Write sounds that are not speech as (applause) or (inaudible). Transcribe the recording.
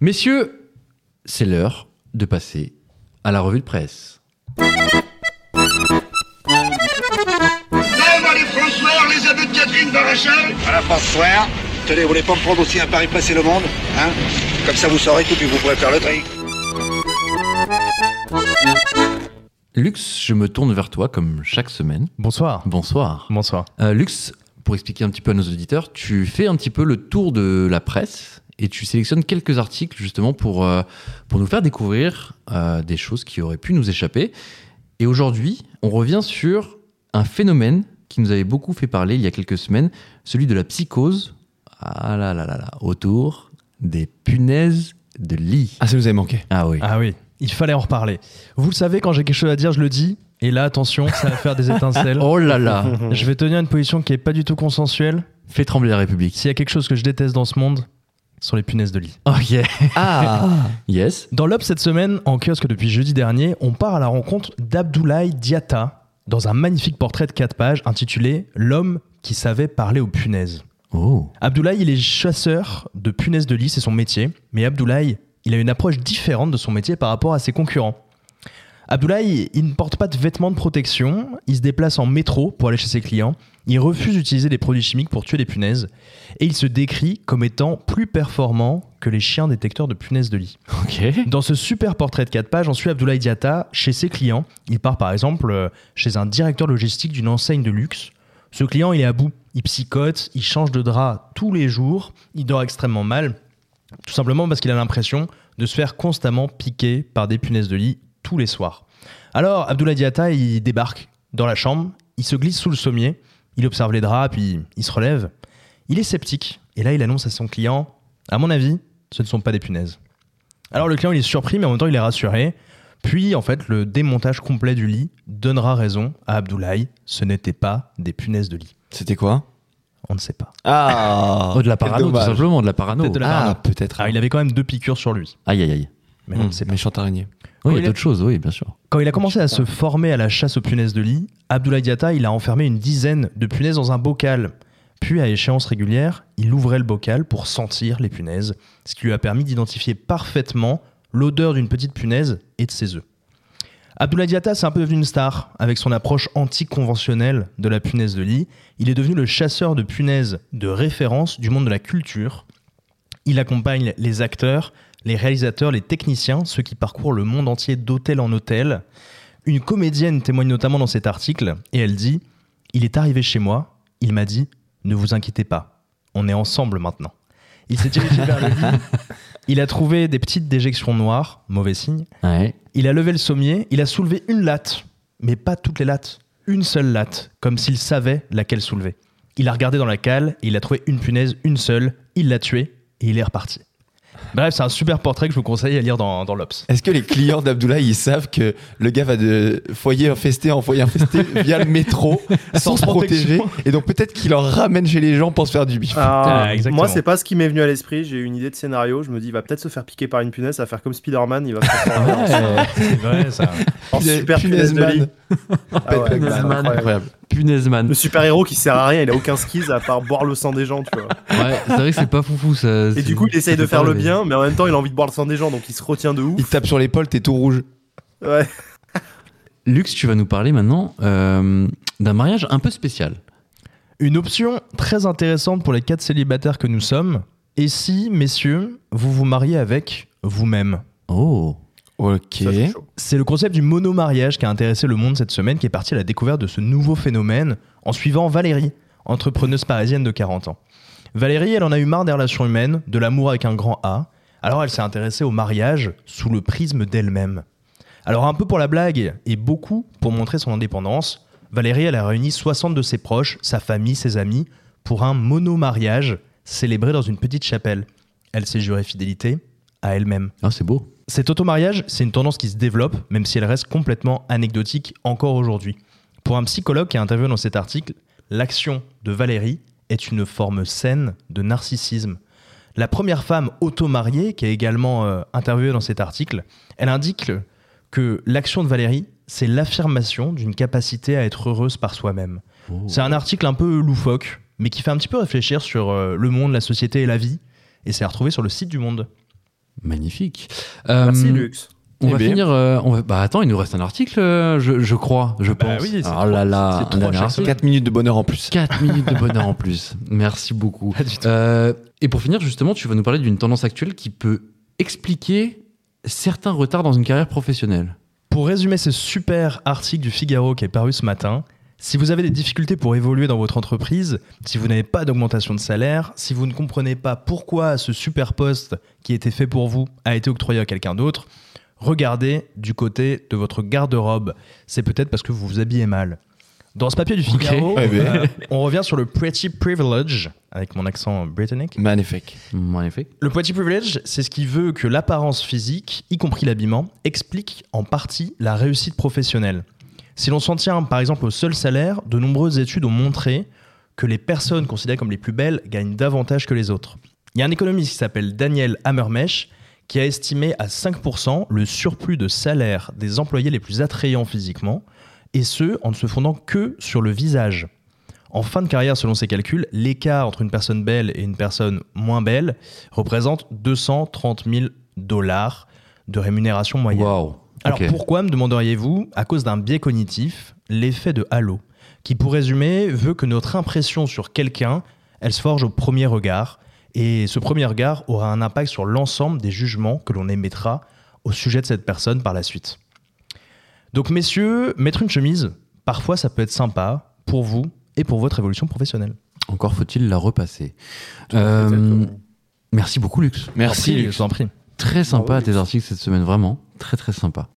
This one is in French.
Messieurs, c'est l'heure de passer à la revue de presse. Les François, les aveux de Catherine Barachal Voilà, François. Tenez, vous voulez pas me prendre aussi un pari passer le monde Hein? Comme ça, vous saurez tout, puis vous pourrez faire le tri. Lux, je me tourne vers toi comme chaque semaine. Bonsoir. Bonsoir. Bonsoir. Euh, Lux, pour expliquer un petit peu à nos auditeurs, tu fais un petit peu le tour de la presse et tu sélectionnes quelques articles justement pour, euh, pour nous faire découvrir euh, des choses qui auraient pu nous échapper. Et aujourd'hui, on revient sur un phénomène qui nous avait beaucoup fait parler il y a quelques semaines, celui de la psychose. Ah là là là là, autour des punaises de lit. Ah, ça nous avait manqué. Ah oui. Ah oui, il fallait en reparler. Vous le savez, quand j'ai quelque chose à dire, je le dis. Et là, attention, ça va faire des étincelles. (laughs) Oh là là. Je vais tenir une position qui est pas du tout consensuelle. Fais trembler la République. S'il y a quelque chose que je déteste dans ce monde, sont les punaises de lit. Ok. Ah (laughs) Yes. Dans l'Obs cette semaine, en kiosque depuis jeudi dernier, on part à la rencontre d'Abdoulaye Diatta dans un magnifique portrait de 4 pages intitulé L'homme qui savait parler aux punaises. Oh. Abdoulaye, il est chasseur de punaises de lit, c'est son métier. Mais Abdoulaye, il a une approche différente de son métier par rapport à ses concurrents. Abdoulaye, il ne porte pas de vêtements de protection, il se déplace en métro pour aller chez ses clients, il refuse d'utiliser des produits chimiques pour tuer les punaises, et il se décrit comme étant plus performant que les chiens détecteurs de punaises de lit. (laughs) Dans ce super portrait de 4 pages, on suit Abdoulaye Diatta chez ses clients. Il part par exemple euh, chez un directeur logistique d'une enseigne de luxe. Ce client, il est à bout. Il psychote, il change de drap tous les jours, il dort extrêmement mal, tout simplement parce qu'il a l'impression de se faire constamment piquer par des punaises de lit tous les soirs. Alors, Abdoulaye Diatta, il débarque dans la chambre, il se glisse sous le sommier, il observe les draps, puis il se relève. Il est sceptique, et là, il annonce à son client À mon avis, ce ne sont pas des punaises. Alors le client il est surpris mais en même temps il est rassuré. Puis en fait le démontage complet du lit donnera raison à Abdoulaye. Ce n'était pas des punaises de lit. C'était quoi? On ne sait pas. Ah Oh, de la parano, tout simplement, de la parano. Peut-être de la Ah, peut-être. Alors il avait quand même deux piqûres sur lui. Aïe, aïe, aïe. Mais on ne Mmh, sait pas. Méchante araignée. Oui, il y il a a- d'autres choses, oui, bien sûr. Quand il a commencé à se former à la chasse aux punaises de lit, Abdoulaye Diatta il a enfermé une dizaine de punaises dans un bocal. Puis à échéance régulière, il ouvrait le bocal pour sentir les punaises, ce qui lui a permis d'identifier parfaitement l'odeur d'une petite punaise et de ses œufs. Abdoulaye Diatta, c'est un peu devenu une star avec son approche anticonventionnelle de la punaise de lit. Il est devenu le chasseur de punaises de référence du monde de la culture. Il accompagne les acteurs, les réalisateurs, les techniciens, ceux qui parcourent le monde entier d'hôtel en hôtel. Une comédienne témoigne notamment dans cet article et elle dit Il est arrivé chez moi, il m'a dit Ne vous inquiétez pas, on est ensemble maintenant. Il s'est dirigé vers le lit, (laughs) il a trouvé des petites déjections noires, mauvais signe. Ouais. Il a levé le sommier, il a soulevé une latte, mais pas toutes les lattes, une seule latte, comme s'il savait laquelle soulever. Il a regardé dans la cale et il a trouvé une punaise, une seule, il l'a tuée et il est reparti. Bref, c'est un super portrait que je vous conseille à lire dans, dans l'Obs. Est-ce que les clients d'Abdoulaye ils savent que le gars va de foyer infesté en foyer infesté (laughs) via le métro sans se protéger et donc peut-être qu'il en ramène chez les gens pour se faire du bif. Ah, Ah, moi, c'est pas ce qui m'est venu à l'esprit. J'ai eu une idée de scénario. Je me dis, il va peut-être se faire piquer par une punaise, va faire comme Spider-Man. Il va se transformer en- C'est vrai ça. (laughs) en, Punaise- super punaise de lit. Ah ouais, Punaise man. incroyable. Incroyable. Punaise man. Le super héros qui sert à rien, il a aucun skills à part boire le sang des gens, tu vois. Ouais, c'est vrai que c'est pas foufou ça. Et du coup, il essaye de faire le bien, mais en même temps, il a envie de boire le sang des gens, donc il se retient de Il ouf. te tape sur l'épaule, t'es tout rouge. Ouais. (laughs) Lux, tu vas nous parler maintenant euh, d'un mariage un peu spécial. Une option très intéressante pour les quatre célibataires que nous sommes. Et si, messieurs, vous vous mariez avec vous-même Oh. Ok. C'est le concept du monomariage qui a intéressé le monde cette semaine, qui est parti à la découverte de ce nouveau phénomène en suivant Valérie, entrepreneuse parisienne de 40 ans. Valérie, elle en a eu marre des relations humaines, de l'amour avec un grand A, alors elle s'est intéressée au mariage sous le prisme d'elle-même. Alors un peu pour la blague et beaucoup pour montrer son indépendance, Valérie, elle a réuni 60 de ses proches, sa famille, ses amis, pour un monomariage célébré dans une petite chapelle. Elle s'est jurée fidélité à elle-même. Ah, c'est beau. Cet automariage, c'est une tendance qui se développe, même si elle reste complètement anecdotique encore aujourd'hui. Pour un psychologue qui a interviewé dans cet article, l'action de Valérie est une forme saine de narcissisme. La première femme automariée, qui est également euh, interviewée dans cet article, elle indique que l'action de Valérie, c'est l'affirmation d'une capacité à être heureuse par soi-même. Oh. C'est un article un peu loufoque, mais qui fait un petit peu réfléchir sur euh, le monde, la société et la vie, et c'est à retrouver sur le site du Monde. Magnifique. Euh, Merci Lux. On Eh va bien. finir. euh, on va- Bah attends, il nous reste un article, euh, je, je crois, je Bah pense. oui, c'est oh là là, c'est un trois dernier chaque article. 4 minutes de bonheur en plus. 4 minutes de bonheur en plus. Merci beaucoup. Pas du tout. Euh, et pour finir, justement, tu vas nous parler d'une tendance actuelle qui peut expliquer certains retards dans une carrière professionnelle. Pour résumer ce super article du Figaro qui est paru ce matin, si vous avez des difficultés pour évoluer dans votre entreprise, si vous n'avez pas d'augmentation de salaire, si vous ne comprenez pas pourquoi ce super poste qui était fait pour vous a été octroyé à quelqu'un d'autre, regardez du côté de votre garde-robe. C'est peut-être parce que vous vous habillez mal. Dans ce papier du Figaro, mais- euh, on revient sur le Pretty Privilege, avec mon accent britannique. Magnifique. Effet. Le Pretty Privilege, c'est ce qui veut que l'apparence physique, y compris l'habillement, explique en partie la réussite professionnelle. Si l'on s'en tient par exemple au seul salaire, de nombreuses études ont montré que les personnes considérées comme les plus belles gagnent davantage que les autres. Il y a un économiste qui s'appelle Daniel Hammermesh qui a estimé à 5% le surplus de salaire des employés les plus attrayants physiquement, et ce, en ne se fondant que sur le visage. En fin de carrière, selon ses calculs, l'écart entre une personne belle et une personne moins belle représente 230 000 dollars de rémunération moyenne. Alors pourquoi, me demanderiez-vous À cause d'un biais cognitif, l'effet de halo, qui pour résumer veut que notre impression sur quelqu'un, elle se forge au premier regard, et ce premier regard aura un impact sur l'ensemble des jugements que l'on émettra au sujet de cette personne par la suite. Donc messieurs, mettre une chemise, parfois ça peut être sympa pour vous et pour votre évolution professionnelle. Encore faut-il la repasser. Euh, merci beaucoup, Lux. Merci. Lux. Très sympa Bravo, tes articles cette semaine, vraiment. Très très sympa.